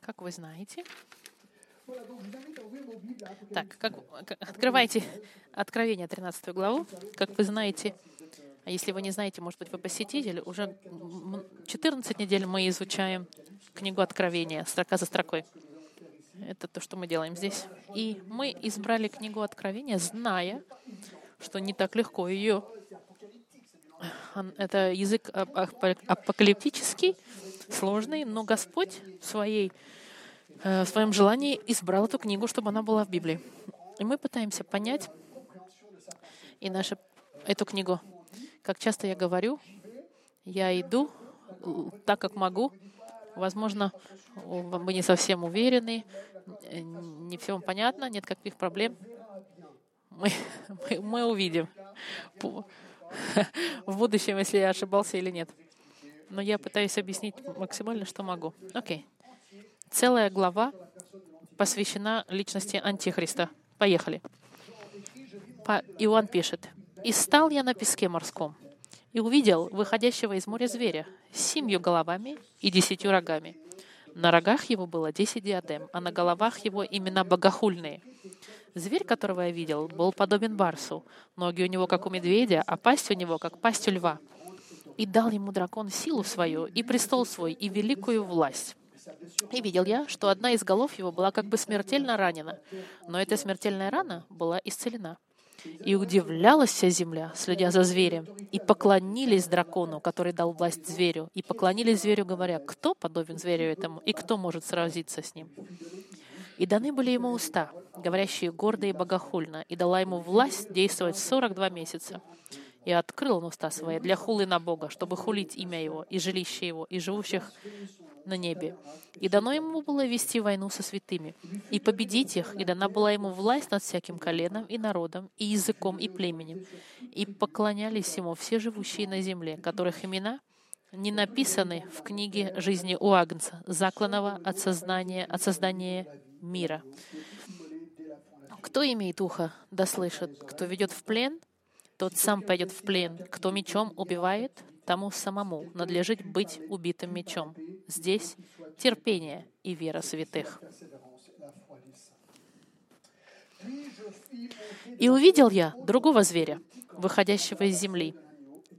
Как вы знаете. Так, как, открывайте Откровение 13 главу. Как вы знаете, а если вы не знаете, может быть, вы посетитель, уже 14 недель мы изучаем книгу Откровения, строка за строкой. Это то, что мы делаем здесь. И мы избрали книгу Откровения, зная, что не так легко ее. Это язык апокалиптический, сложный, но Господь в, своей, э, в своем желании избрал эту книгу, чтобы она была в Библии. И мы пытаемся понять и нашу, эту книгу как часто я говорю, я иду так, как могу. Возможно, вы не совсем уверены, не все понятно, нет каких проблем. Мы, мы, мы увидим в будущем, если я ошибался или нет. Но я пытаюсь объяснить максимально, что могу. Окей. Okay. Целая глава посвящена личности Антихриста. Поехали. Иоанн пишет. И стал я на песке морском, и увидел выходящего из моря зверя с семью головами и десятью рогами. На рогах его было десять диадем, а на головах его имена богохульные. Зверь, которого я видел, был подобен барсу. Ноги у него, как у медведя, а пасть у него, как пасть у льва. И дал ему дракон силу свою, и престол свой, и великую власть. И видел я, что одна из голов его была как бы смертельно ранена, но эта смертельная рана была исцелена. И удивлялась вся земля, следя за зверем, и поклонились дракону, который дал власть зверю, и поклонились зверю, говоря, кто подобен зверю этому, и кто может сразиться с ним. И даны были ему уста, говорящие гордо и богохульно, и дала ему власть действовать 42 месяца. И открыл уста свои для хулы на Бога, чтобы хулить имя Его, и жилище Его, и живущих на небе. И дано ему было вести войну со святыми, и победить их, и дана была ему власть над всяким коленом и народом, и языком, и племенем. И поклонялись ему все живущие на земле, которых имена не написаны в книге жизни у Агнца, закланного от сознания, от создания мира. Кто имеет ухо, да слышит, кто ведет в плен, тот сам пойдет в плен. Кто мечом убивает, тому самому надлежит быть убитым мечом. Здесь терпение и вера святых. И увидел я другого зверя, выходящего из земли.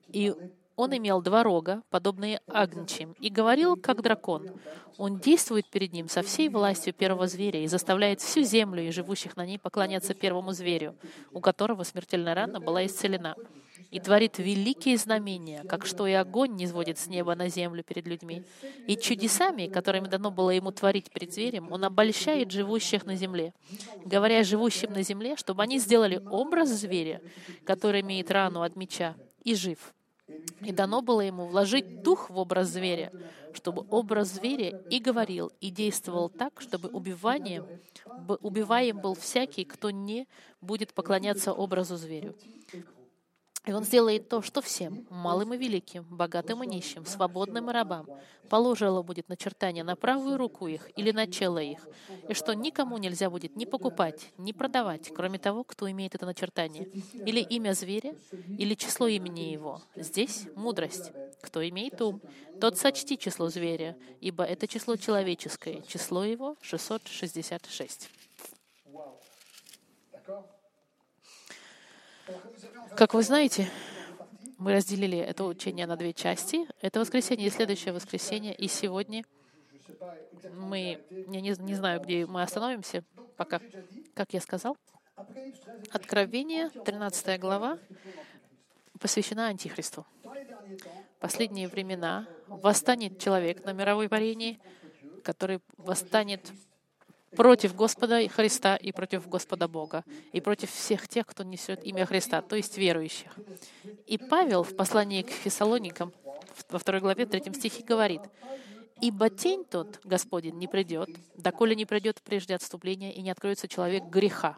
И он имел два рога, подобные агнчим, и говорил, как дракон. Он действует перед ним со всей властью первого зверя и заставляет всю землю и живущих на ней поклоняться первому зверю, у которого смертельная рана была исцелена и творит великие знамения, как что и огонь не сводит с неба на землю перед людьми. И чудесами, которыми дано было ему творить перед зверем, он обольщает живущих на земле, говоря живущим на земле, чтобы они сделали образ зверя, который имеет рану от меча, и жив. И дано было ему вложить дух в образ зверя, чтобы образ зверя и говорил, и действовал так, чтобы убиванием, убиваем был всякий, кто не будет поклоняться образу зверю. И он сделает то, что всем, малым и великим, богатым и нищим, свободным и рабам, положило будет начертание на правую руку их или на чело их, и что никому нельзя будет ни покупать, ни продавать, кроме того, кто имеет это начертание, или имя зверя, или число имени его. Здесь мудрость. Кто имеет ум, тот сочти число зверя, ибо это число человеческое, число его 666. Как вы знаете, мы разделили это учение на две части. Это воскресенье и следующее воскресенье. И сегодня мы, я не, не знаю, где мы остановимся пока. Как я сказал, Откровение, 13 глава, посвящена Антихристу. Последние времена восстанет человек на мировой парении, который восстанет против Господа Христа и против Господа Бога, и против всех тех, кто несет имя Христа, то есть верующих. И Павел в послании к Фессалоникам во второй главе, третьем стихе говорит, «Ибо тень тот, Господень, не придет, доколе не придет прежде отступления и не откроется человек греха».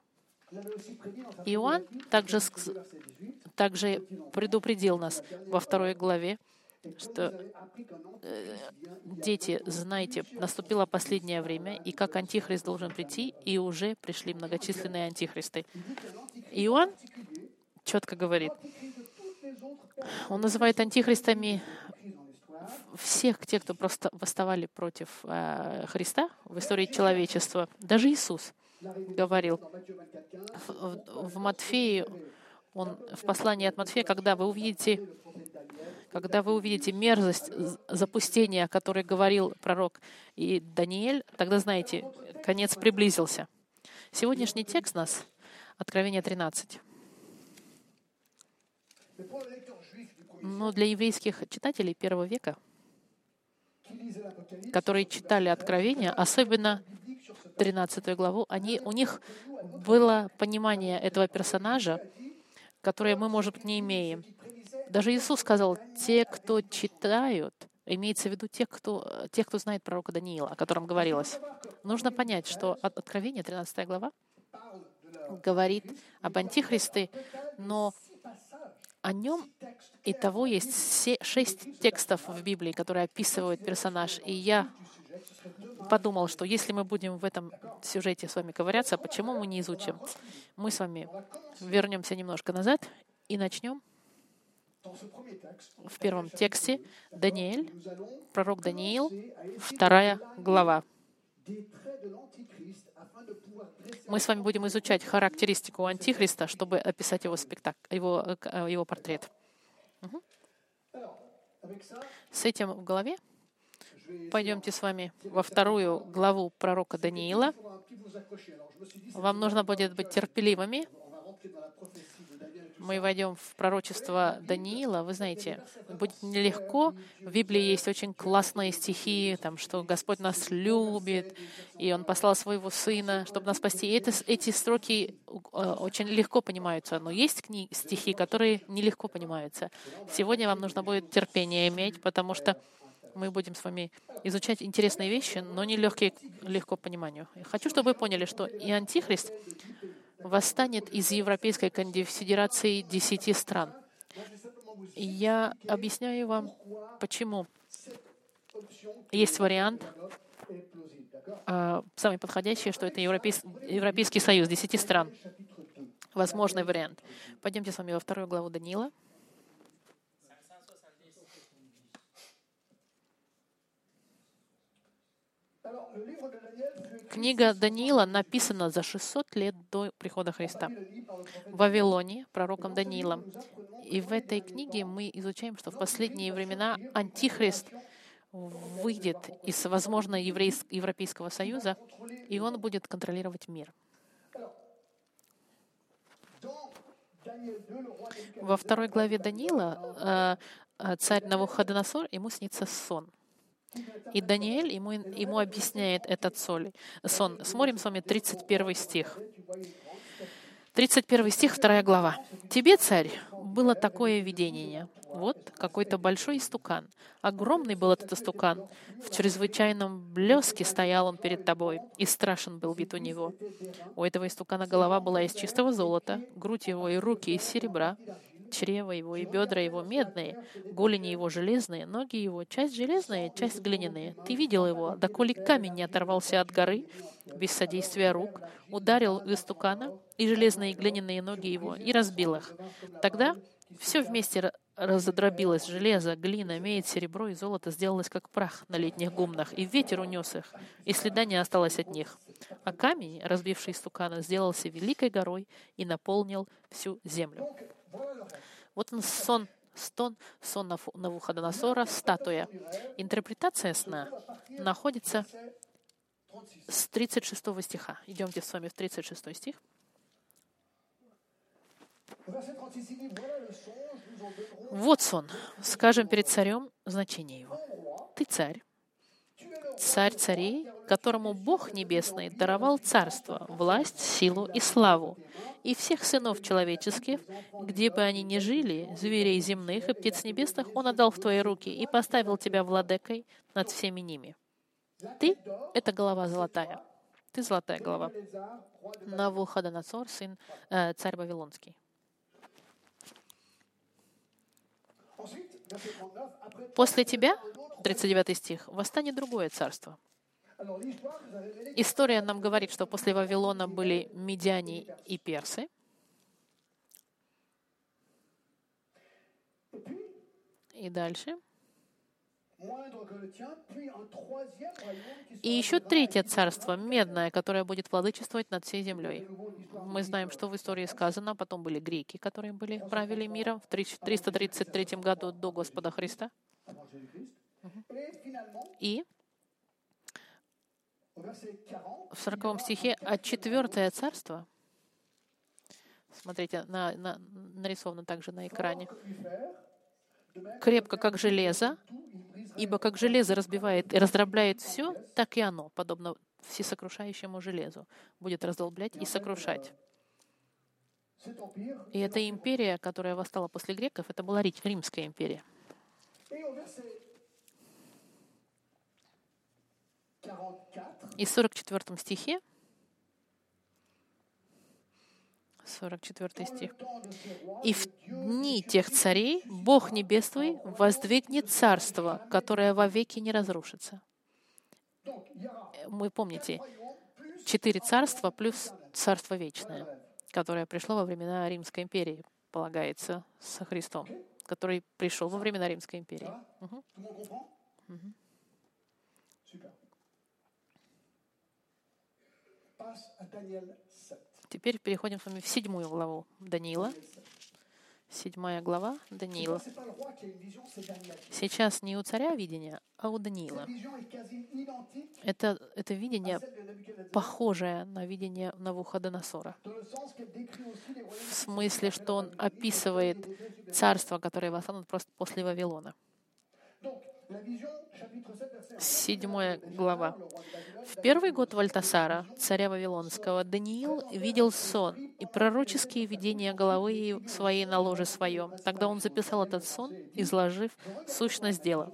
Иоанн также, также предупредил нас во второй главе, что э, дети, знайте, наступило последнее время, и как антихрист должен прийти, и уже пришли многочисленные антихристы. Иоанн четко говорит, он называет антихристами всех тех, кто просто восставали против э, Христа в истории человечества, даже Иисус говорил в Матфею, он в послании от Матфея, когда вы увидите, когда вы увидите мерзость запустения, о которой говорил пророк и Даниэль, тогда знаете, конец приблизился. Сегодняшний текст нас Откровение 13. Но для еврейских читателей первого века, которые читали Откровение, особенно 13 главу, они, у них было понимание этого персонажа, которое мы, может быть, не имеем. Даже Иисус сказал, те, кто читают, имеется в виду тех, кто, тех, кто знает пророка Даниила, о котором говорилось. Нужно понять, что Откровение, 13 глава, говорит об Антихристе, но о нем и того есть шесть текстов в Библии, которые описывают персонаж. И я подумал, что если мы будем в этом сюжете с вами ковыряться, почему мы не изучим? Мы с вами вернемся немножко назад и начнем в первом тексте Даниэль, пророк Даниил, вторая глава. Мы с вами будем изучать характеристику Антихриста, чтобы описать его спектакль, его, э, его портрет. Угу. С этим в голове пойдемте с вами во вторую главу пророка Даниила. Вам нужно будет быть терпеливыми мы войдем в пророчество Даниила, вы знаете, будет нелегко. В Библии есть очень классные стихи, там, что Господь нас любит, и Он послал своего Сына, чтобы нас спасти. И это, эти строки э, очень легко понимаются, но есть книги, стихи, которые нелегко понимаются. Сегодня вам нужно будет терпение иметь, потому что мы будем с вами изучать интересные вещи, но не легкие, легко пониманию. Я хочу, чтобы вы поняли, что и Антихрист восстанет из Европейской конфедерации десяти стран. Я объясняю вам, почему. Есть вариант, а, самый подходящий, что это Европейский, Европейский союз, десяти стран. Возможный вариант. Пойдемте с вами во вторую главу Даниила. Книга Даниила написана за 600 лет до прихода Христа в Вавилоне, пророком Даниилом. И в этой книге мы изучаем, что в последние времена Антихрист выйдет из, возможно, Европейского Союза, и он будет контролировать мир. Во второй главе Даниила э, э, царь Навуходоносор, ему снится сон — и Даниэль ему, ему объясняет этот сон. Смотрим с вами 31 стих. 31 стих, 2 глава. «Тебе, царь, было такое видение. Вот какой-то большой истукан. Огромный был этот истукан. В чрезвычайном блеске стоял он перед тобой, и страшен был вид у него. У этого истукана голова была из чистого золота, грудь его и руки из серебра, чрево его и бедра его медные, голени его железные, ноги его, часть железная, часть глиняные. Ты видел его, доколе камень не оторвался от горы, без содействия рук, ударил в истукана и железные и глиняные ноги его, и разбил их. Тогда все вместе разодробилось, железо, глина, медь, серебро и золото сделалось как прах на летних гумнах, и ветер унес их, и следа не осталось от них. А камень, разбивший стукана, сделался великой горой и наполнил всю землю. Вот он сон, стон, сон Навуходоносора, статуя. Интерпретация сна находится с 36 стиха. Идемте с вами в 36 стих. Вот сон. Скажем перед царем значение его. Ты царь, царь царей, которому Бог Небесный даровал царство, власть, силу и славу, и всех сынов человеческих, где бы они ни жили, зверей земных и птиц небесных, Он отдал в твои руки и поставил тебя владыкой над всеми ними. Ты — это голова золотая. Ты золотая голова. Навуходоносор, сын, э, царь Вавилонский. После тебя, 39 стих, восстанет другое царство. История нам говорит, что после Вавилона были медиане и персы. И дальше. И еще третье царство, медное, которое будет владычествовать над всей землей. Мы знаем, что в истории сказано, потом были греки, которые были правили миром в 333 году до Господа Христа. И в 40 стихе, а четвертое царство, смотрите, на, на, нарисовано также на экране, крепко, как железо, ибо как железо разбивает и раздробляет все, так и оно, подобно всесокрушающему железу, будет раздолблять и сокрушать. И эта империя, которая восстала после греков, это была Римская империя. И в 44 стихе 44 стих. «И в дни тех царей Бог Небесный воздвигнет царство, которое вовеки не разрушится». Вы помните, четыре царства плюс царство вечное, которое пришло во времена Римской империи, полагается, со Христом, который пришел во времена Римской империи. Угу. Угу. Теперь переходим с вами в седьмую главу Даниила. Седьмая глава Даниила. Сейчас не у царя видение, а у Даниила. Это, это видение похожее на видение Навуходоносора. В смысле, что он описывает царство, которое восстанут просто после Вавилона. Седьмая глава. В первый год Вальтасара, царя Вавилонского, Даниил видел сон и пророческие видения головы своей на ложе своем. Тогда он записал этот сон, изложив сущность дела.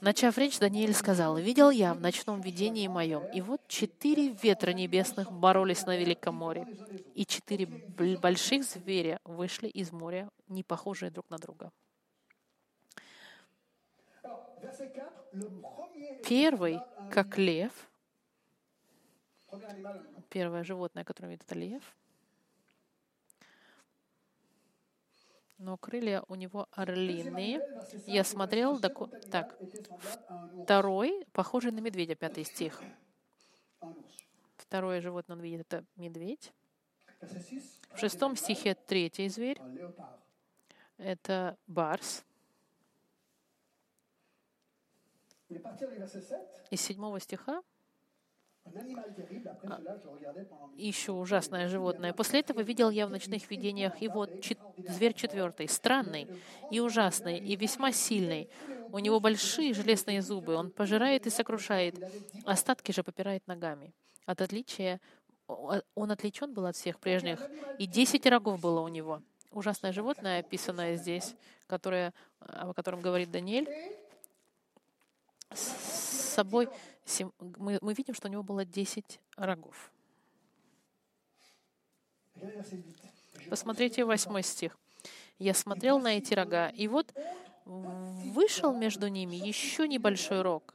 Начав речь, Даниил сказал, «Видел я в ночном видении моем, и вот четыре ветра небесных боролись на Великом море, и четыре больших зверя вышли из моря, не похожие друг на друга». Первый, как лев, первое животное, которое видит, это лев, но крылья у него орлиные. Я смотрел, так, второй, похожий на медведя, пятый стих. Второе животное он видит, это медведь. В шестом стихе третий зверь, это барс. Из седьмого стиха. А, еще ужасное животное. После этого видел я в ночных видениях, вот чет, зверь четвертый, странный и ужасный, и весьма сильный. У него большие железные зубы, он пожирает и сокрушает, остатки же попирает ногами. От отличия он отличен был от всех прежних, и десять рогов было у него. Ужасное животное, описанное здесь, которое, о котором говорит Даниэль, с собой, мы, мы видим, что у него было 10 рогов. Посмотрите восьмой стих. «Я смотрел на эти рога, и вот вышел между ними еще небольшой рог,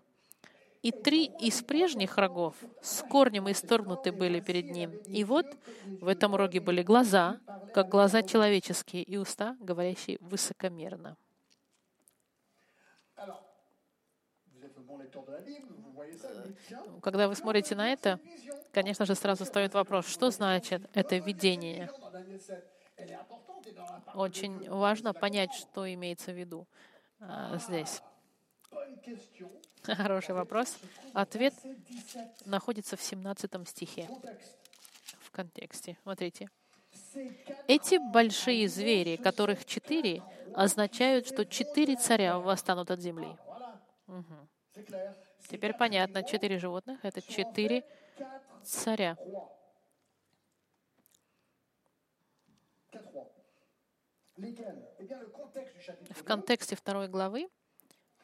и три из прежних рогов с корнем исторгнуты были перед ним. И вот в этом роге были глаза, как глаза человеческие, и уста, говорящие высокомерно. Когда вы смотрите на это, конечно же, сразу встает вопрос, что значит это видение? Очень важно понять, что имеется в виду а, здесь. Хороший вопрос. Ответ находится в 17 стихе, в контексте. Смотрите. Эти большие звери, которых четыре, означают, что четыре царя восстанут от земли. Угу. Теперь понятно, четыре животных — это четыре царя. В контексте второй главы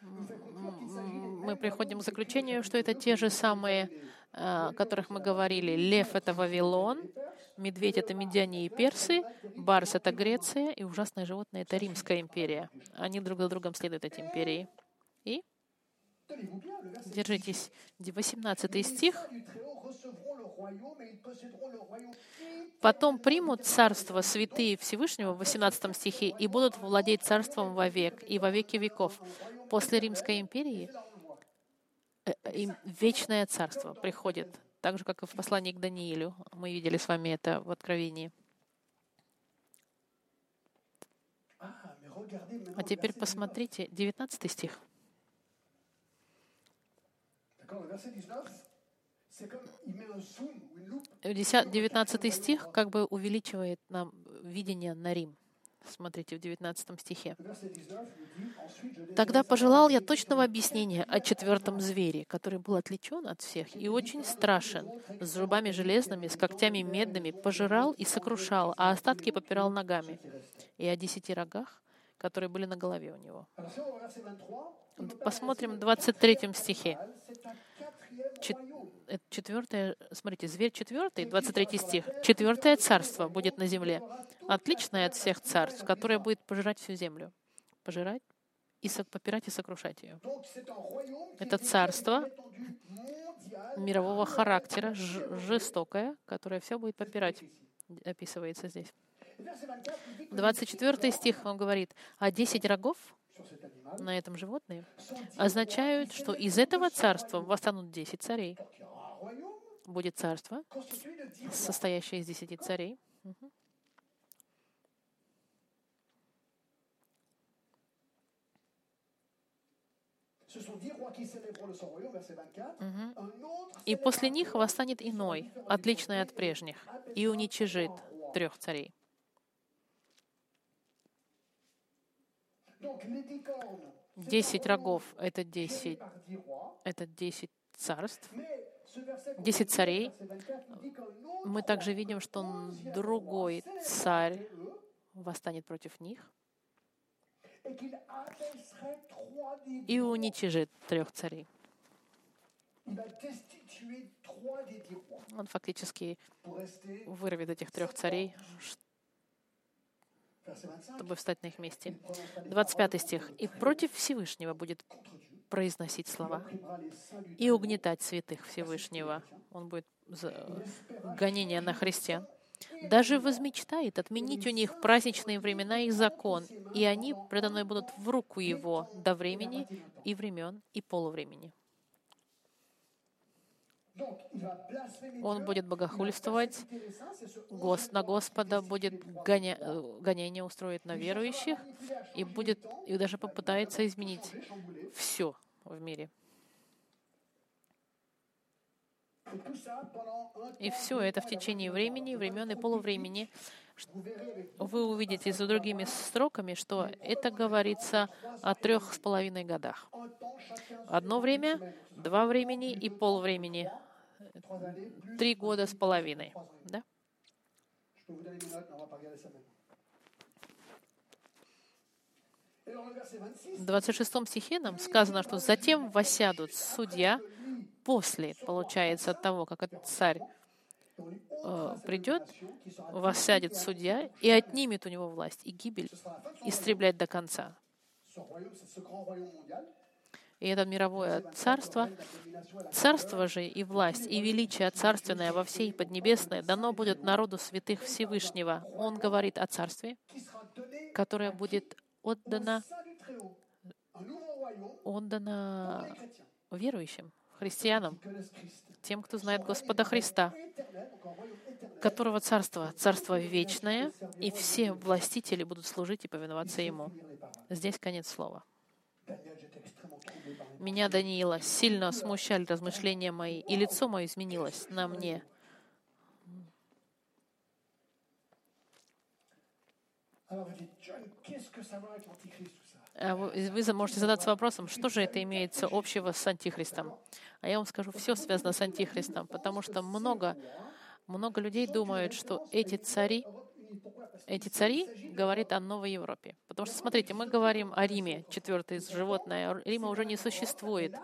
мы приходим к заключению, что это те же самые, о которых мы говорили. Лев — это Вавилон, медведь — это медиане и персы, барс — это Греция, и ужасное животное — это Римская империя. Они друг за другом следуют, эти империи. И Держитесь. 18 стих. Потом примут царство святые Всевышнего в 18 стихе и будут владеть царством вовек и во веки веков. После Римской империи э, вечное царство приходит, так же, как и в послании к Даниилю. Мы видели с вами это в Откровении. А теперь посмотрите 19 стих. 19 стих как бы увеличивает нам видение на Рим. Смотрите, в 19 стихе. «Тогда пожелал я точного объяснения о четвертом звере, который был отличен от всех и очень страшен, с зубами железными, с когтями медными, пожирал и сокрушал, а остатки попирал ногами, и о десяти рогах, которые были на голове у него». Посмотрим в 23 стихе четвертое, смотрите, зверь четвертый, 23 стих. Четвертое царство будет на земле, отличное от всех царств, которое будет пожирать всю землю. Пожирать и попирать и сокрушать ее. Это царство мирового характера, жестокое, которое все будет попирать, описывается здесь. 24 стих он говорит, а 10 рогов на этом животные означают, что из этого царства восстанут 10 царей будет царство, состоящее из десяти царей. Угу. И после них восстанет иной, отличный от прежних, и уничижит трех царей. Десять рогов — это десять, это десять царств, десять царей, мы также видим, что другой царь восстанет против них и уничижит трех царей. Он фактически вырвет этих трех царей, чтобы встать на их месте. 25 стих. «И против Всевышнего будет произносить слова и угнетать святых Всевышнего. Он будет гонение на христиан. Даже возмечтает отменить у них праздничные времена и закон, и они предо мной будут в руку его до времени и времен и полувремени. Он будет богохульствовать, Гос, на Господа будет гоня, э, гонение устроить на верующих и будет и даже попытается изменить все в мире. И все это в течение времени, времен и полувремени. Вы увидите за другими строками, что это говорится о трех с половиной годах. Одно время, два времени и полвремени. Три года с половиной. Да? В 26 стихе нам сказано, что затем восядут судья после, получается, от того, как этот царь придет, воссядет судья и отнимет у него власть и гибель, истреблять до конца. И это мировое царство, царство же и власть, и величие царственное во всей Поднебесной дано будет народу святых Всевышнего. Он говорит о царстве, которое будет отдано, отдано верующим, христианам, тем, кто знает Господа Христа, которого царство, царство вечное, и все властители будут служить и повиноваться Ему. Здесь конец слова. Меня, Даниила, сильно смущали размышления мои, и лицо мое изменилось на мне. А вы, можете задаться вопросом, что же это имеется общего с Антихристом? А я вам скажу, все связано с Антихристом, потому что много, много людей думают, что эти цари, эти цари говорят о Новой Европе. Потому что, смотрите, мы говорим о Риме, четвертое животное. Рима уже не существует.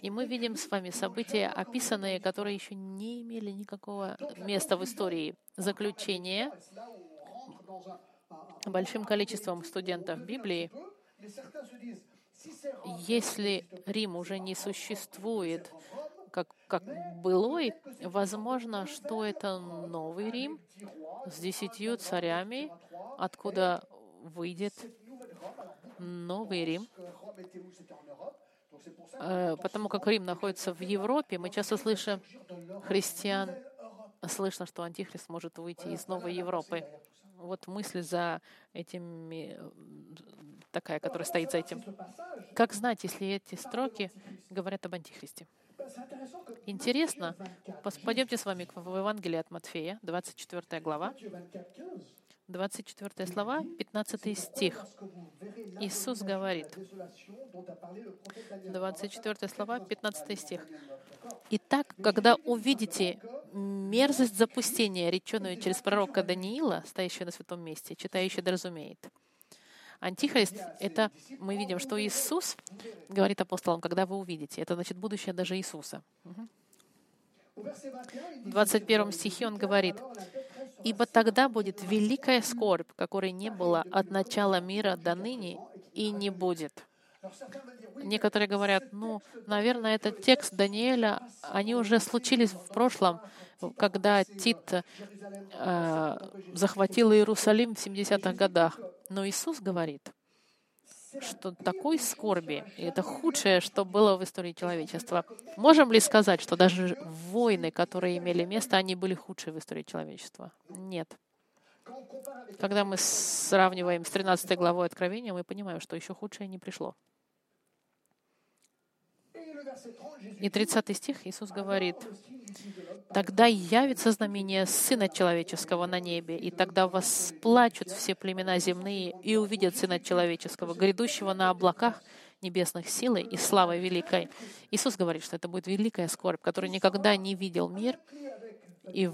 И мы видим с вами события, описанные, которые еще не имели никакого места в истории. Заключение большим количеством студентов Библии, если Рим уже не существует, как, как былой, возможно, что это новый Рим с десятью царями, откуда выйдет новый Рим. Э, потому как Рим находится в Европе, мы часто слышим христиан, слышно, что Антихрист может выйти из Новой Европы. Вот мысль за этими, такая, которая стоит за этим. Как знать, если эти строки говорят об Антихристе? Интересно, пойдемте с вами в Евангелие от Матфея, 24 глава. 24 слова, 15 стих. Иисус говорит, 24 слова, 15 стих. «Итак, когда увидите мерзость запустения, реченную через пророка Даниила, стоящего на святом месте, читающий да разумеет». Антихрист — это мы видим, что Иисус, говорит апостолам, когда вы увидите, это значит будущее даже Иисуса. В 21 стихе он говорит, Ибо тогда будет великая скорбь, которой не было от начала мира до ныне и не будет. Некоторые говорят, ну, наверное, этот текст Даниэля, они уже случились в прошлом, когда Тит э, захватил Иерусалим в 70-х годах. Но Иисус говорит, что такой скорби, и это худшее, что было в истории человечества. Можем ли сказать, что даже войны, которые имели место, они были худшие в истории человечества? Нет. Когда мы сравниваем с 13 главой Откровения, мы понимаем, что еще худшее не пришло. И 30 стих Иисус говорит, «Тогда явится знамение Сына Человеческого на небе, и тогда восплачут все племена земные и увидят Сына Человеческого, грядущего на облаках небесных силой и славой великой». Иисус говорит, что это будет великая скорбь, которую никогда не видел мир, и,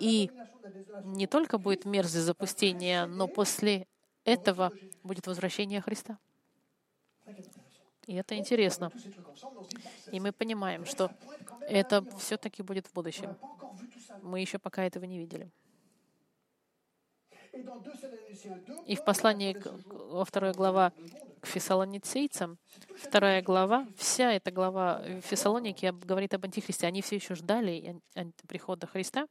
и не только будет мерзость запустения, но после этого будет возвращение Христа. И это интересно. И мы понимаем, что это все-таки будет в будущем. Мы еще пока этого не видели. И в послании во второй глава к фессалоницейцам, вторая глава, вся эта глава Фессалоники говорит об Антихристе. Они все еще ждали прихода Христа.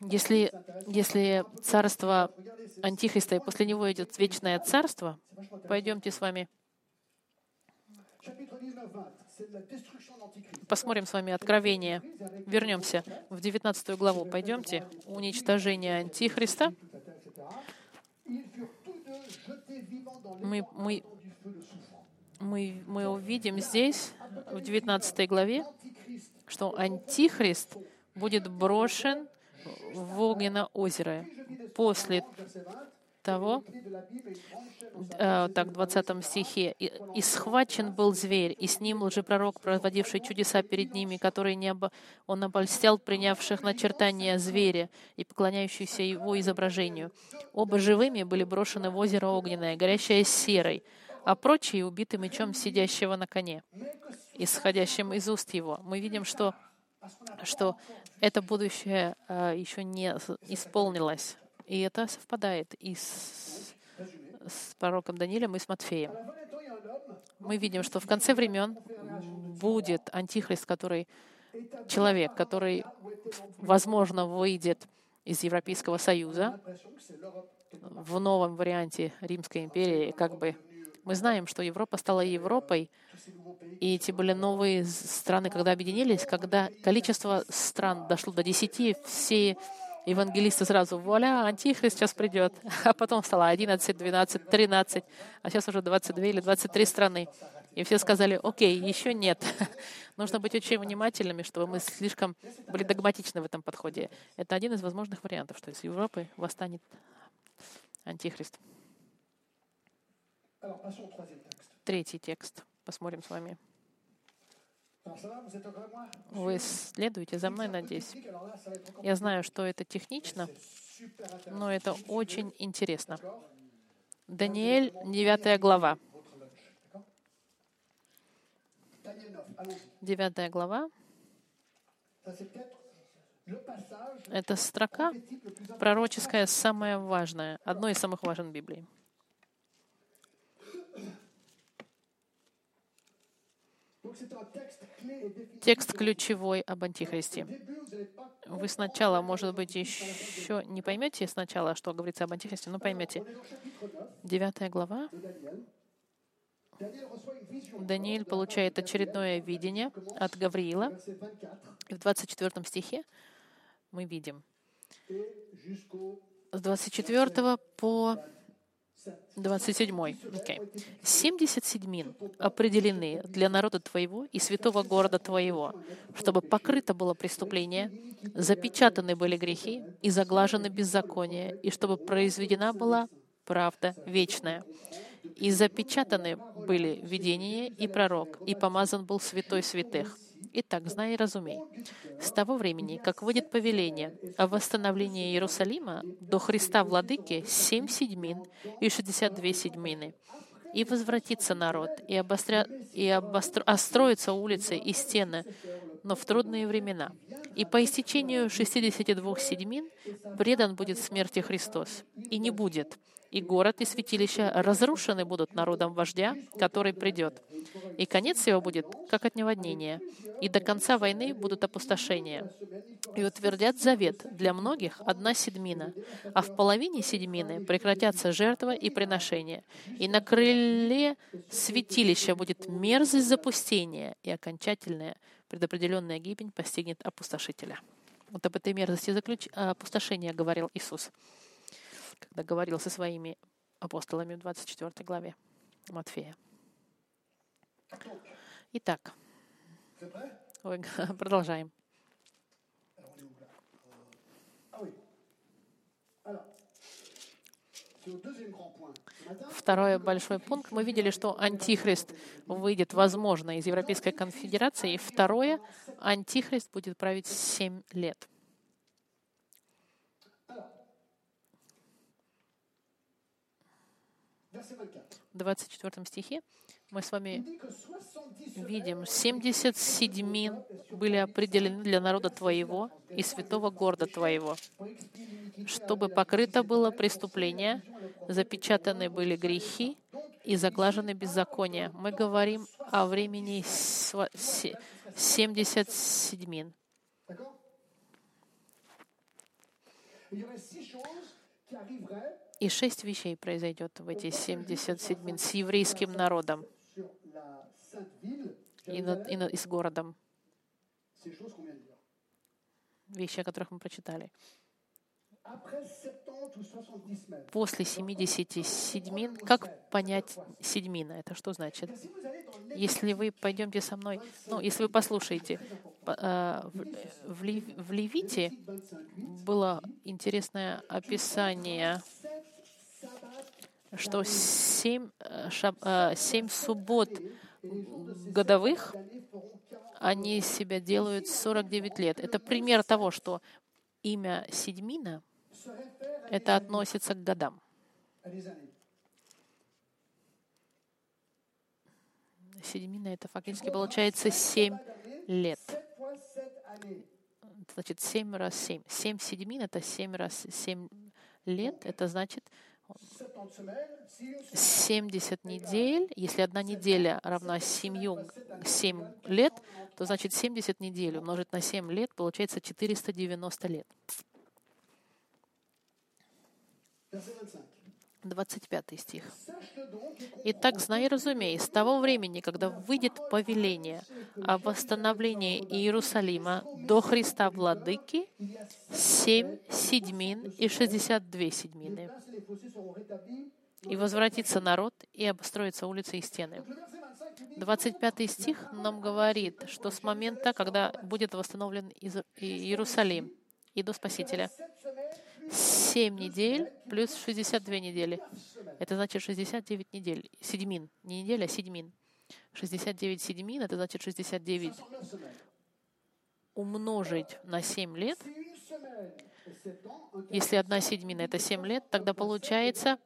Если, если царство Антихриста и после него идет вечное царство, пойдемте с вами Посмотрим с вами Откровение. Вернемся в 19 главу. Пойдемте. Уничтожение Антихриста. Мы, мы, мы, мы увидим здесь, в 19 главе, что Антихрист будет брошен в огненное озеро после того, э, так, в 20 стихе, «И, «И схвачен был зверь, и с ним лжепророк, проводивший чудеса перед ними, который не обо... он обольстял принявших начертания зверя и поклоняющихся его изображению. Оба живыми были брошены в озеро огненное, горящее серой, а прочие убиты мечом сидящего на коне, исходящим из уст его». Мы видим, что что это будущее э, еще не исполнилось. И это совпадает и с, с пророком Даниилем, и с Матфеем. Мы видим, что в конце времен будет антихрист, который человек, который, возможно, выйдет из Европейского Союза в новом варианте Римской империи, как бы мы знаем, что Европа стала Европой, и эти были новые страны, когда объединились, когда количество стран дошло до десяти, все евангелисты сразу, вуаля, антихрист сейчас придет. А потом стало 11, 12, 13, а сейчас уже 22 или 23 страны. И все сказали, окей, еще нет. Нужно быть очень внимательными, чтобы мы слишком были догматичны в этом подходе. Это один из возможных вариантов, что из Европы восстанет антихрист. Третий текст. Посмотрим с вами. Вы следуете за мной, надеюсь. Я знаю, что это технично, но это очень интересно. Даниэль, 9 глава. 9 глава. Это строка пророческая, самая важная, одно из самых важных в Библии. Текст ключевой об Антихристе. Вы сначала, может быть, еще не поймете сначала, что говорится об Антихристе, но поймете. Девятая глава. Даниил получает очередное видение от Гавриила. И в 24 стихе мы видим с 24 по 27. Okay. 70 седьмин определены для народа Твоего и святого города Твоего, чтобы покрыто было преступление, запечатаны были грехи и заглажены беззакония, и чтобы произведена была правда вечная. И запечатаны были видения и пророк, и помазан был святой святых. Итак, знай и разумей. С того времени, как выйдет повеление о восстановлении Иерусалима до Христа Владыки, семь седьмин и шестьдесят две седьмины, и возвратится народ, и, обостря... и обостро... остроятся улицы и стены, но в трудные времена. И по истечению 62 седьмин предан будет смерти Христос, и не будет, и город и святилище разрушены будут народом вождя, который придет. И конец его будет, как от наводнения. И до конца войны будут опустошения. И утвердят завет для многих одна седьмина, а в половине седьмины прекратятся жертва и приношения. И на крыле святилища будет мерзость запустения, и окончательная предопределенная гибель постигнет опустошителя. Вот об этой мерзости заключ... опустошения говорил Иисус когда говорил со своими апостолами в 24 главе Матфея. Итак, продолжаем. Второй большой пункт. Мы видели, что антихрист выйдет, возможно, из Европейской конфедерации. И второе, антихрист будет править 7 лет. В 24 стихе мы с вами видим, 70 седьмин были определены для народа Твоего и святого города Твоего, чтобы покрыто было преступление, запечатаны были грехи и заглажены беззакония. Мы говорим о времени 70 седьмин. И шесть вещей произойдет в эти 77 с еврейским народом и, над, и, над, и с городом. Вещи, о которых мы прочитали. После 70 седьмин, как понять седьмина? Это что значит? Если вы пойдемте со мной, ну, если вы послушаете, э, в Левите было интересное описание что семь, э, э, семь суббот годовых они себя делают 49 лет. Это пример того, что имя Седьмина это относится к годам. Седьмина это фактически получается семь лет. Значит, семь раз семь. Семь седьмин это семь раз семь лет. Это значит 70 недель, если одна неделя равна 7, 7 лет, то значит 70 недель умножить на 7 лет получается 490 лет. 25 стих. «Итак, знай и разумей, с того времени, когда выйдет повеление о восстановлении Иерусалима до Христа Владыки, семь седьмин и шестьдесят две седьмины, и возвратится народ, и обстроятся улицы и стены». 25 стих нам говорит, что с момента, когда будет восстановлен Иерусалим и до Спасителя, 7 недель плюс 62 недели. Это значит 69 недель. Седьмин. Не неделя, а седьмин. 69 седьмин, это значит 69 умножить на 7 лет. Если одна седьмина — это 7 лет, тогда получается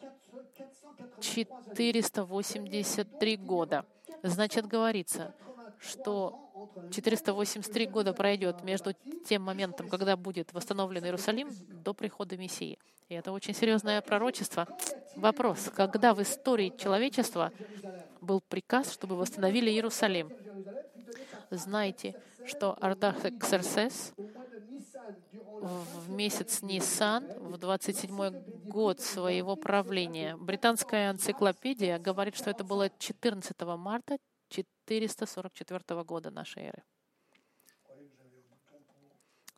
483 года. Значит, говорится, что 483 года пройдет между тем моментом, когда будет восстановлен Иерусалим, до прихода Мессии. И это очень серьезное пророчество. Вопрос, когда в истории человечества был приказ, чтобы восстановили Иерусалим? Знайте, что Артаксерсес в месяц Нисан, в 27-й год своего правления. Британская энциклопедия говорит, что это было 14 марта 444 года нашей эры.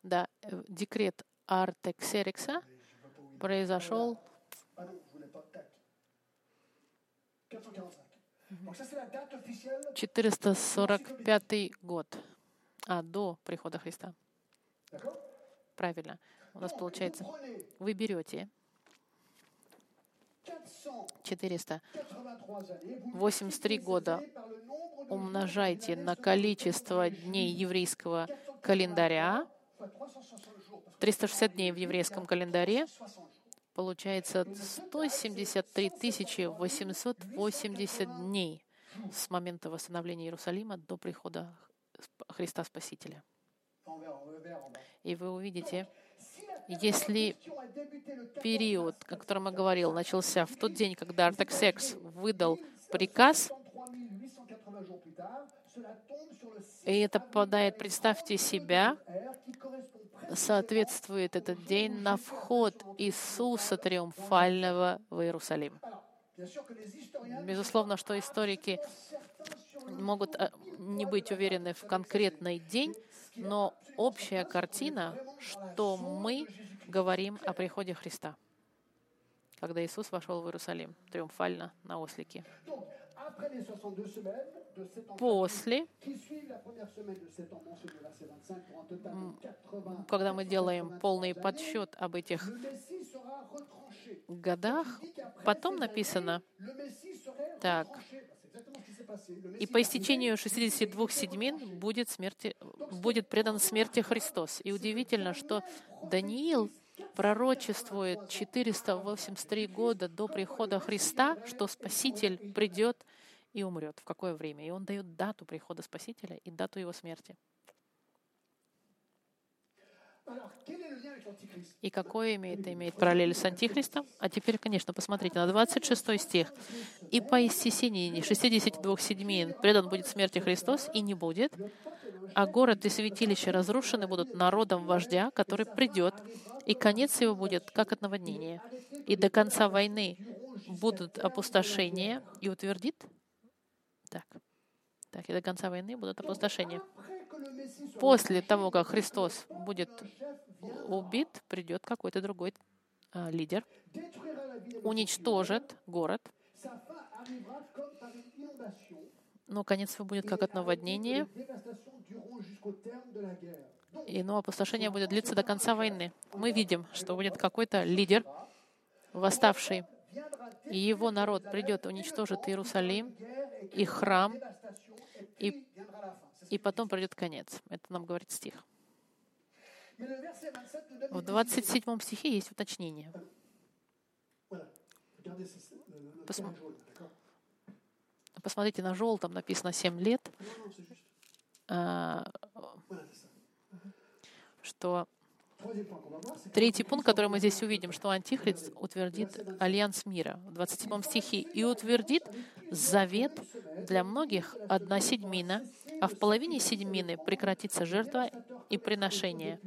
Да, э, декрет Артексерикса произошел 445 год, а до прихода Христа. Правильно. У нас получается, вы берете 483 года, умножайте на количество дней еврейского календаря, 360 дней в еврейском календаре, получается 173 880 дней с момента восстановления Иерусалима до прихода Христа Спасителя. И вы увидите, если период, о котором я говорил, начался в тот день, когда Артаксекс выдал приказ, и это попадает, представьте себя, соответствует этот день на вход Иисуса триумфального в Иерусалим. Безусловно, что историки могут э, не быть уверены в конкретный день, но общая картина, что мы говорим о приходе Христа, когда Иисус вошел в Иерусалим триумфально на ослике. После, когда мы делаем полный подсчет об этих годах, потом написано так, и по истечению 62 седьмин будет, смерти, будет предан смерти Христос. И удивительно, что Даниил пророчествует 483 года до прихода Христа, что Спаситель придет и умрет. В какое время? И он дает дату прихода Спасителя и дату его смерти. И какое имеет, имеет параллель с Антихристом? А теперь, конечно, посмотрите на 26 стих. «И по истечении 62 седьмин предан будет смерти Христос, и не будет, а город и святилище разрушены будут народом вождя, который придет, и конец его будет как от наводнения. И до конца войны будут опустошения, и утвердит...» Так. Так, и до конца войны будут опустошения после того, как Христос будет убит, придет какой-то другой э, лидер, уничтожит город, но конец его будет как от наводнения, и но опустошение будет длиться до конца войны. Мы видим, что будет какой-то лидер, восставший, и его народ придет, уничтожит Иерусалим и храм, и и потом придет конец. Это нам говорит стих. В 27 стихе есть уточнение. Посмотрите, на желтом написано 7 лет, а, что Третий пункт, который мы здесь увидим, что Антихрист утвердит альянс мира в 27 стихе и утвердит завет для многих одна седьмина, а в половине седьмины прекратится жертва и приношение.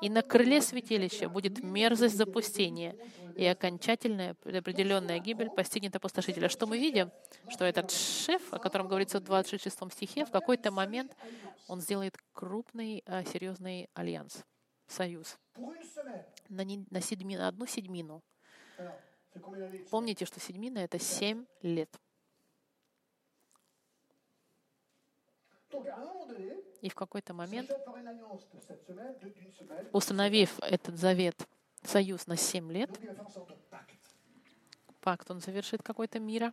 И на крыле святилища будет мерзость запустения, и окончательная предопределенная гибель постигнет опустошителя. Что мы видим? Что этот шеф, о котором говорится в 26 стихе, в какой-то момент он сделает крупный, а, серьезный альянс союз на, не, на, седьми, на одну седьмину. Помните, что седьмина — это семь лет. И в какой-то момент, установив этот завет, союз на семь лет, пакт, он завершит какой-то мира.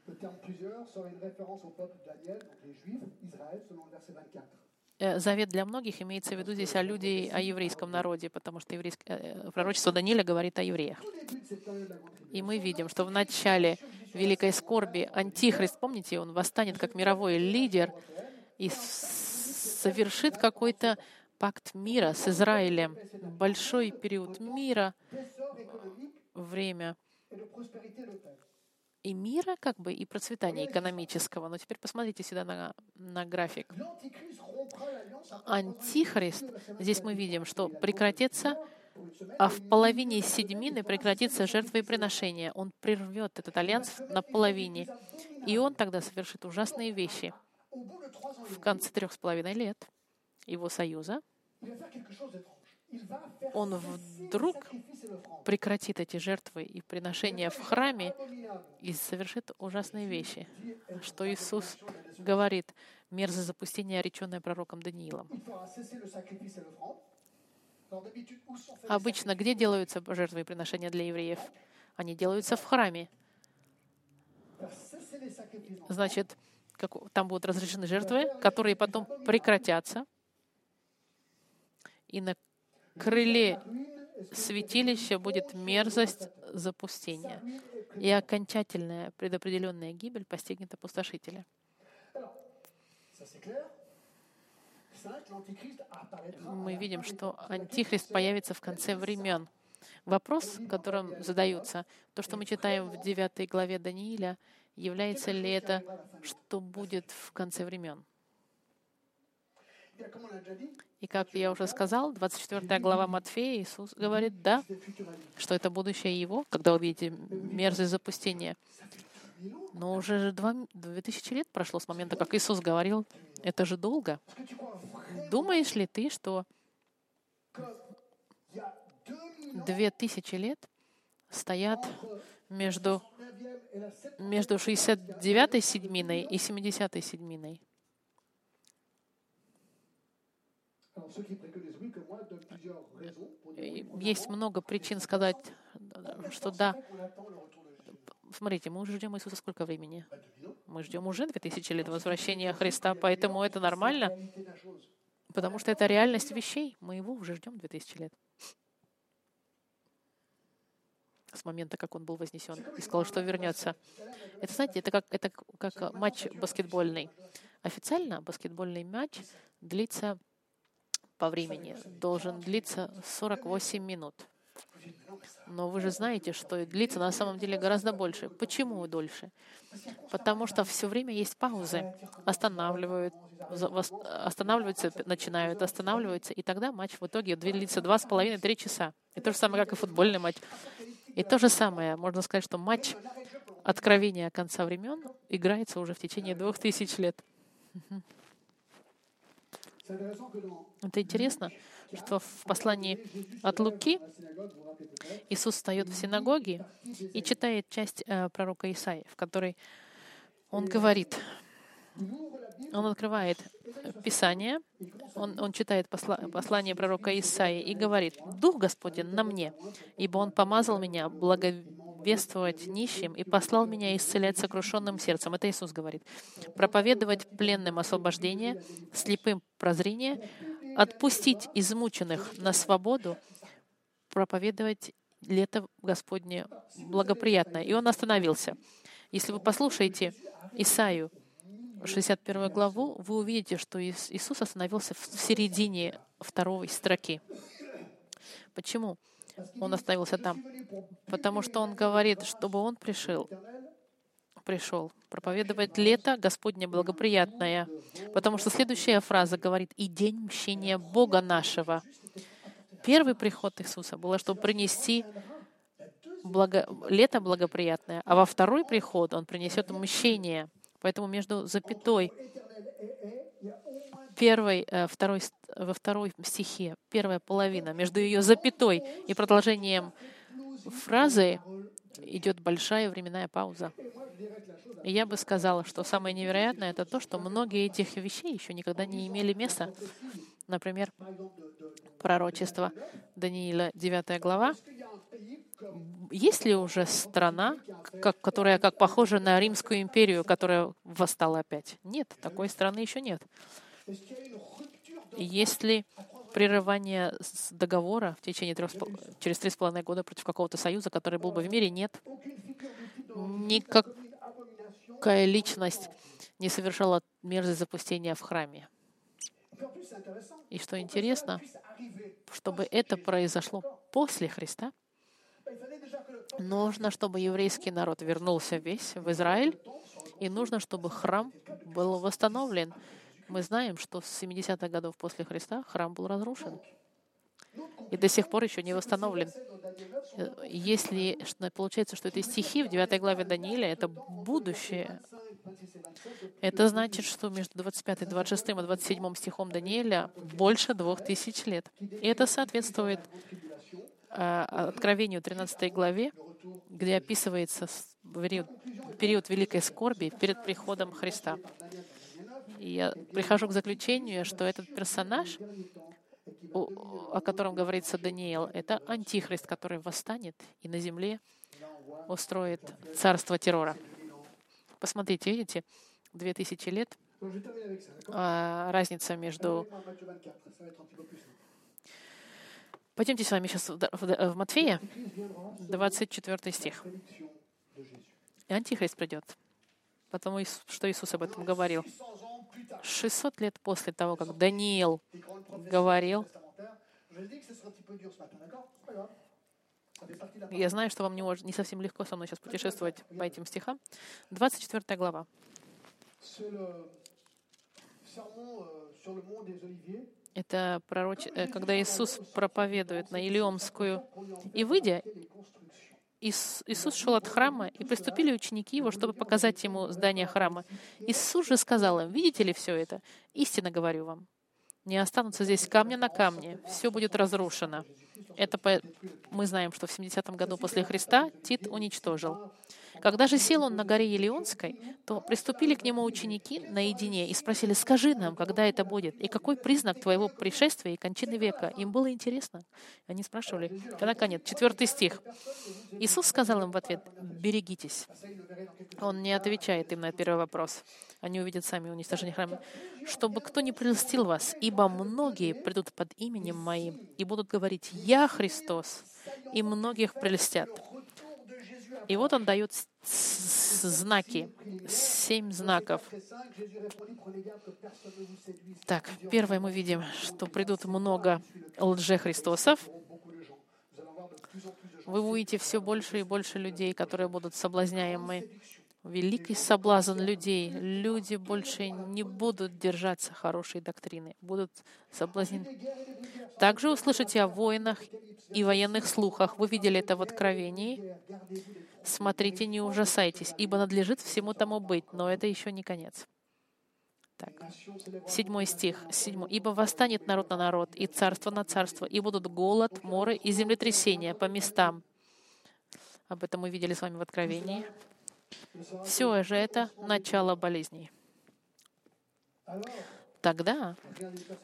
Э, завет для многих имеется в виду здесь о людей, о еврейском народе, потому что еврейск... Э, пророчество Даниила говорит о евреях. И мы видим, что в начале великой скорби Антихрист, помните, он восстанет как мировой лидер и совершит какой-то пакт мира с Израилем, большой период мира, время и мира, как бы, и процветания экономического. Но теперь посмотрите сюда на, на график. Антихрист, здесь мы видим, что прекратится, а в половине седьмины прекратится жертвоприношение. Он прервет этот альянс на половине, и он тогда совершит ужасные вещи. В конце трех с половиной лет его союза он вдруг прекратит эти жертвы и приношения в храме и совершит ужасные вещи, что Иисус говорит, мерзость запустения, ореченное пророком Даниилом. Обычно где делаются жертвы и приношения для евреев? Они делаются в храме. Значит, как, там будут разрешены жертвы, которые потом прекратятся, и на крыле святилища будет мерзость запустения, и окончательная предопределенная гибель постигнет опустошителя. Мы видим, что Антихрист появится в конце времен. Вопрос, которым задаются, то, что мы читаем в 9 главе Данииля, является ли это, что будет в конце времен? И как я уже сказал, 24 глава Матфея, Иисус говорит, да, что это будущее Его, когда увидите мерзость запустения. Но уже же два, 2000 лет прошло с момента, как Иисус говорил, это же долго. Думаешь ли ты, что две тысячи лет стоят между, между 69-й седьминой и 70-й седьминой? Есть много причин сказать, что да. Смотрите, мы уже ждем Иисуса сколько времени? Мы ждем уже 2000 лет возвращения Христа, поэтому это нормально, потому что это реальность вещей. Мы его уже ждем 2000 лет. С момента, как он был вознесен и сказал, что вернется. Это, знаете, это как, это как матч баскетбольный. Официально баскетбольный матч длится по времени должен длиться 48 минут. Но вы же знаете, что длится на самом деле гораздо больше. Почему дольше? Потому что все время есть паузы. Останавливают, останавливаются, начинают, останавливаются, и тогда матч в итоге длится два с половиной, три часа. И то же самое, как и футбольный матч. И то же самое, можно сказать, что матч откровения конца времен играется уже в течение двух тысяч лет. Это интересно, что в послании от Луки Иисус встает в синагоге и читает часть э, пророка Исаия, в которой он говорит, он открывает Писание, он, он читает посла, послание пророка Исаии и говорит, «Дух Господень на мне, ибо Он помазал меня благовествовать нищим и послал меня исцелять сокрушенным сердцем». Это Иисус говорит. «Проповедовать пленным освобождение, слепым прозрение, отпустить измученных на свободу, проповедовать лето Господне благоприятное». И он остановился. Если вы послушаете Исаию, 61 главу, вы увидите, что Иисус остановился в середине второй строки. Почему он остановился там? Потому что он говорит, чтобы он пришел, пришел проповедовать лето Господне благоприятное. Потому что следующая фраза говорит «И день мщения Бога нашего». Первый приход Иисуса было, чтобы принести благо... лето благоприятное, а во второй приход Он принесет мщение. Поэтому между запятой первой, э, второй, во второй стихе, первая половина, между ее запятой и продолжением фразы идет большая временная пауза. И я бы сказала, что самое невероятное это то, что многие этих вещей еще никогда не имели места. Например, пророчество Даниила, 9 глава, есть ли уже страна, как, которая как похожа на Римскую империю, которая восстала опять? Нет, такой страны еще нет. Есть ли прерывание договора в течение трех, через три с половиной года против какого-то союза, который был бы в мире? Нет. Никакая личность не совершала мерзость запустения в храме. И что интересно, чтобы это произошло после Христа, Нужно, чтобы еврейский народ вернулся весь в Израиль, и нужно, чтобы храм был восстановлен. Мы знаем, что с 70-х годов после Христа храм был разрушен и до сих пор еще не восстановлен. Если получается, что эти стихи в 9 главе Даниила — это будущее, это значит, что между 25, 26 и 27 стихом Даниила больше двух тысяч лет. И это соответствует Откровению 13 главе, где описывается период, великой скорби перед приходом Христа. И я прихожу к заключению, что этот персонаж о котором говорится Даниил, это антихрист, который восстанет и на земле устроит царство террора. Посмотрите, видите, две тысячи лет а, разница между... Пойдемте с вами сейчас в Матфея, 24 стих. И антихрист придет, потому что Иисус об этом говорил. 600 лет после того, как Даниил говорил, я знаю, что вам не, может, не совсем легко со мной сейчас путешествовать по этим стихам. 24 глава. Это пророч... Э, когда Иисус проповедует на Илиомскую. И выйдя, Иисус шел от храма, и приступили ученики его, чтобы показать ему здание храма. Иисус же сказал им, видите ли все это? Истинно говорю вам. Не останутся здесь камня на камне, все будет разрушено. Это по... мы знаем, что в 70 году после Христа Тит уничтожил. Когда же сел он на горе Елеонской, то приступили к нему ученики наедине и спросили, «Скажи нам, когда это будет, и какой признак твоего пришествия и кончины века?» Им было интересно. Они спрашивали, когда конец? Четвертый стих. Иисус сказал им в ответ, «Берегитесь». Он не отвечает им на первый вопрос. Они увидят сами уничтожение храма. «Чтобы кто не прелестил вас, ибо многие придут под именем Моим и будут говорить, «Я Христос», и многих прелестят. И вот он дает знаки, семь знаков. Так, первое мы видим, что придут много лжехристосов. Вы увидите все больше и больше людей, которые будут соблазняемы. Великий соблазн людей. Люди больше не будут держаться хорошей доктрины, будут соблазнены. Также услышите о войнах и военных слухах. Вы видели это в Откровении. Смотрите, не ужасайтесь, ибо надлежит всему тому быть, но это еще не конец. Так. Седьмой стих. Седьмой. «Ибо восстанет народ на народ, и царство на царство, и будут голод, моры и землетрясения по местам». Об этом мы видели с вами в Откровении. Все же это начало болезней. Тогда,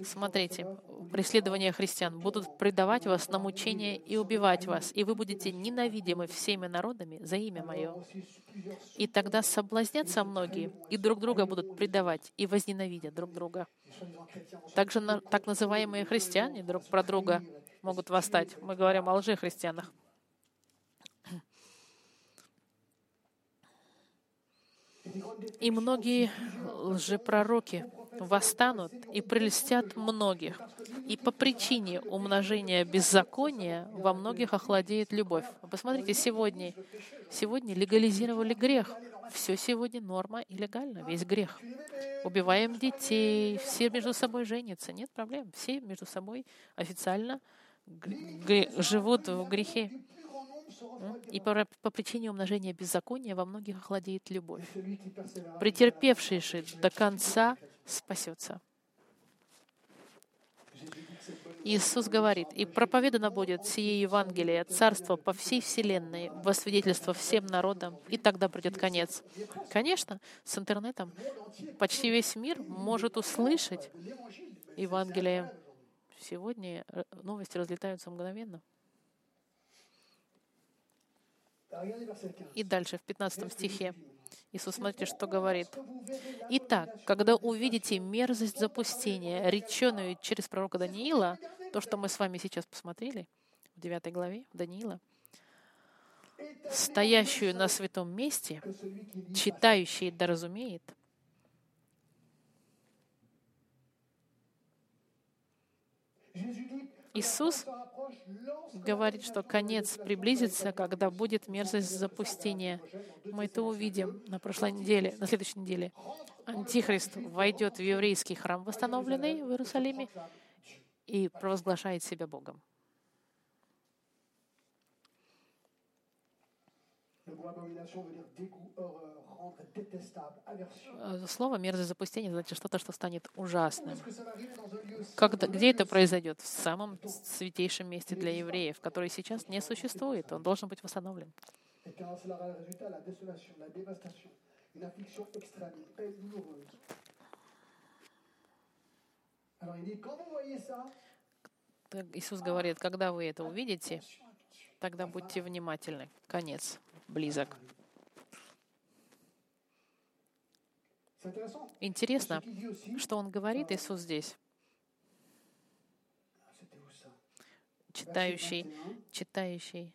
смотрите, преследования христиан будут предавать вас на мучение и убивать вас, и вы будете ненавидимы всеми народами за имя Мое. И тогда соблазнятся многие, и друг друга будут предавать, и возненавидят друг друга. Также так называемые христиане друг про друга могут восстать. Мы говорим о лжехристианах. И многие лжепророки восстанут и прельстят многих. И по причине умножения беззакония во многих охладеет любовь. Посмотрите, сегодня, сегодня легализировали грех. Все сегодня норма и легально, весь грех. Убиваем детей, все между собой женятся, нет проблем. Все между собой официально живут в грехе. И по, по причине умножения беззакония во многих охладеет любовь. Претерпевший до конца спасется. Иисус говорит, «И проповедано будет сие Евангелие, Царство по всей вселенной, во свидетельство всем народам, и тогда придет конец». Конечно, с интернетом почти весь мир может услышать Евангелие. Сегодня э, новости разлетаются мгновенно. И дальше, в 15 стихе, Иисус, смотрите, что говорит. «Итак, когда увидите мерзость запустения, реченую через пророка Даниила, то, что мы с вами сейчас посмотрели в 9 главе Даниила, стоящую на святом месте, читающий да разумеет, Иисус говорит, что конец приблизится, когда будет мерзость запустения. Мы это увидим на прошлой неделе, на следующей неделе. Антихрист войдет в еврейский храм, восстановленный в Иерусалиме, и провозглашает себя Богом. Э, слово «мерзость запустения» значит что-то, что станет ужасным. Когда, где это произойдет? В самом святейшем месте для евреев, который сейчас не существует. Он должен быть восстановлен. Иисус говорит, когда вы это увидите, тогда будьте внимательны. Конец близок. Интересно, что он говорит, Иисус здесь. Читающий, читающий,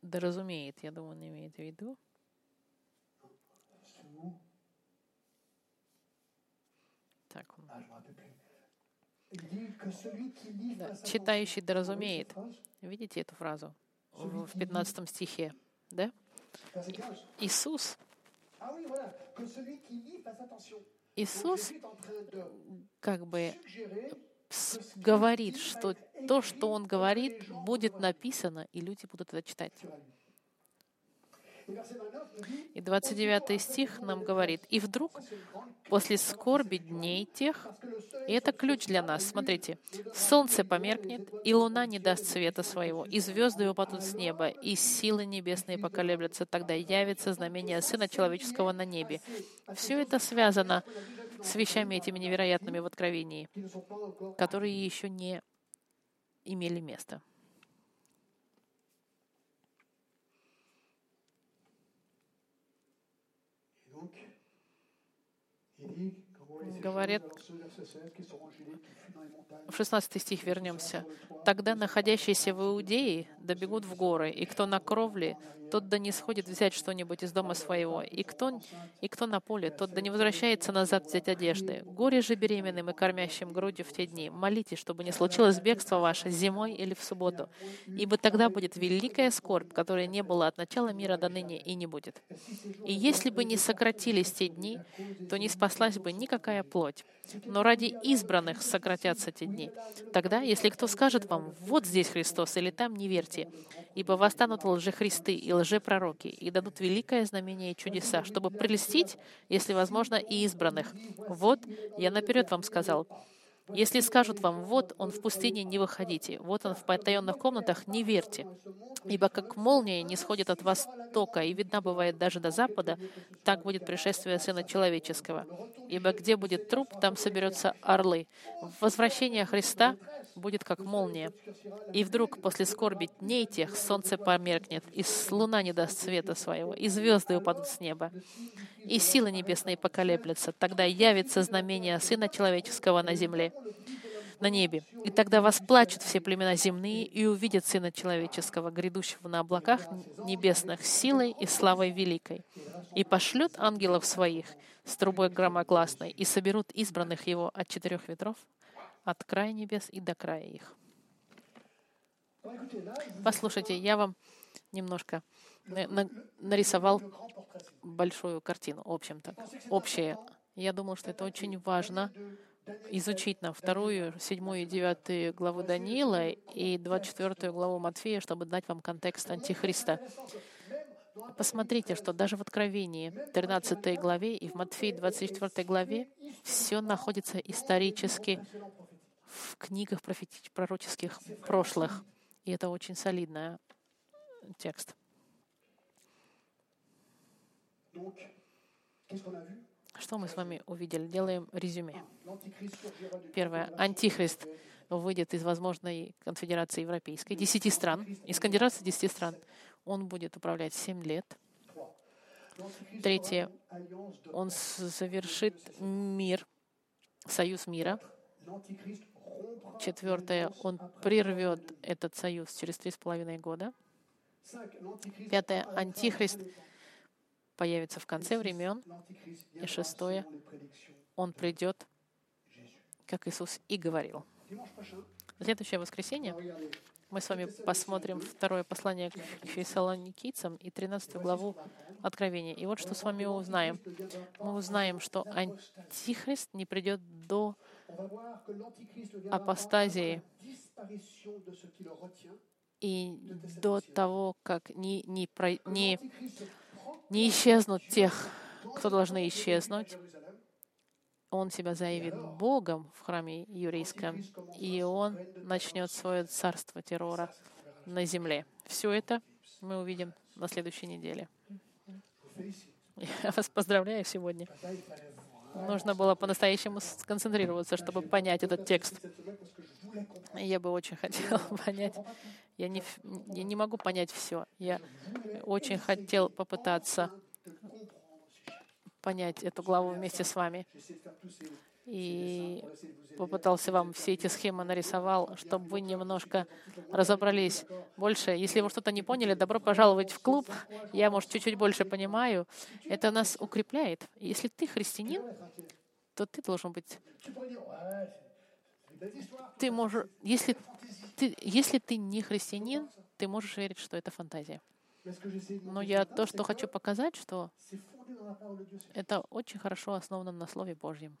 да разумеет, я думаю, он имеет в виду. Так он. Да, читающий да разумеет. Видите эту фразу в 15 стихе? Да? Иисус Иисус как бы говорит, что то, что Он говорит, будет написано, и люди будут это читать. И 29 стих нам говорит, «И вдруг, после скорби дней тех, и это ключ для нас, смотрите, солнце померкнет, и луна не даст света своего, и звезды упадут с неба, и силы небесные поколеблются, тогда явится знамение Сына Человеческого на небе». Все это связано с вещами этими невероятными в Откровении, которые еще не имели места. Говорят, в 16 стих вернемся. «Тогда находящиеся в Иудее добегут в горы, и кто на кровле, тот да не сходит взять что-нибудь из дома своего, и кто, и кто на поле, тот да не возвращается назад взять одежды. Горе же беременным и кормящим грудью в те дни. Молитесь, чтобы не случилось бегство ваше зимой или в субботу, ибо тогда будет великая скорбь, которая не была от начала мира до ныне и не будет. И если бы не сократились те дни, то не спаслась бы никакая плоть. Но ради избранных сократятся те дни. Тогда, если кто скажет вам, вот здесь Христос, или там, не верьте, ибо восстанут лжехристы и лжепророки, и дадут великое знамение и чудеса, чтобы прелестить, если возможно, и избранных. Вот, я наперед вам сказал, если скажут вам, вот он в пустыне, не выходите, вот он в потаенных комнатах, не верьте. Ибо как молния не сходит от востока и видна бывает даже до запада, так будет пришествие Сына Человеческого. Ибо где будет труп, там соберутся орлы. Возвращение Христа будет как молния. И вдруг после скорби дней тех солнце померкнет, и луна не даст света своего, и звезды упадут с неба, и силы небесные поколеблются. Тогда явится знамение Сына Человеческого на земле, на небе. И тогда восплачут все племена земные и увидят Сына Человеческого, грядущего на облаках небесных, силой и славой великой. И пошлют ангелов своих с трубой громогласной, и соберут избранных Его от четырех ветров, от края небес и до края их. Послушайте, я вам немножко нарисовал большую картину, в общем-то, общее. Я думал, что это очень важно изучить на вторую, седьмую и девятую главу Даниила и двадцать четвертую главу Матфея, чтобы дать вам контекст Антихриста. Посмотрите, что даже в Откровении 13 главе и в Матфеи 24 главе все находится исторически в книгах пророческих прошлых. И это очень солидный текст. Что мы с вами увидели? Делаем резюме. Первое. Антихрист выйдет из возможной конфедерации европейской, десяти стран, из конфедерации десяти стран. Он будет управлять семь лет. Третье. Он завершит мир, союз мира. Четвертое, он прервет этот союз через три с половиной года. Пятое, антихрист появится в конце времен. И шестое, он придет, как Иисус и говорил. Следующее воскресенье мы с вами посмотрим второе послание к фессалоникийцам и 13 главу Откровения. И вот что с вами узнаем. Мы узнаем, что Антихрист не придет до апостазии и до того, как не, не, не, не исчезнут тех, кто должны исчезнуть, он себя заявит Богом в храме еврейском, и он начнет свое царство террора на земле. Все это мы увидим на следующей неделе. Я вас поздравляю сегодня. Нужно было по-настоящему сконцентрироваться, чтобы понять этот текст. Я бы очень хотела понять. Я не, я не могу понять все. Я очень хотел попытаться понять эту главу вместе с вами. И попытался вам все эти схемы нарисовал, чтобы вы немножко разобрались больше. Если вы что-то не поняли, добро пожаловать в клуб. Я, может, чуть-чуть больше понимаю. Это нас укрепляет. Если ты христианин, то ты должен быть... Ты можешь... Если ты, если ты не христианин, ты можешь верить, что это фантазия. Но я то, что хочу показать, что это очень хорошо основано на Слове Божьем.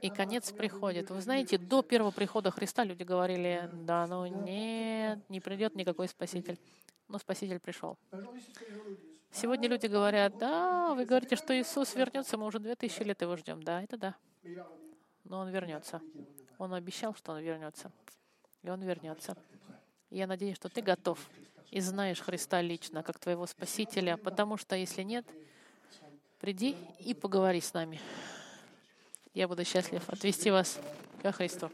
И конец приходит. Вы знаете, до первого прихода Христа люди говорили, да, ну нет, не придет никакой Спаситель. Но Спаситель пришел. Сегодня люди говорят, да, вы говорите, что Иисус вернется, мы уже две тысячи лет его ждем. Да, это да. Но Он вернется. Он обещал, что Он вернется. И Он вернется. Я надеюсь, что ты готов и знаешь Христа лично, как твоего Спасителя, потому что если нет, приди и поговори с нами. Я буду счастлив отвести вас ко Христу.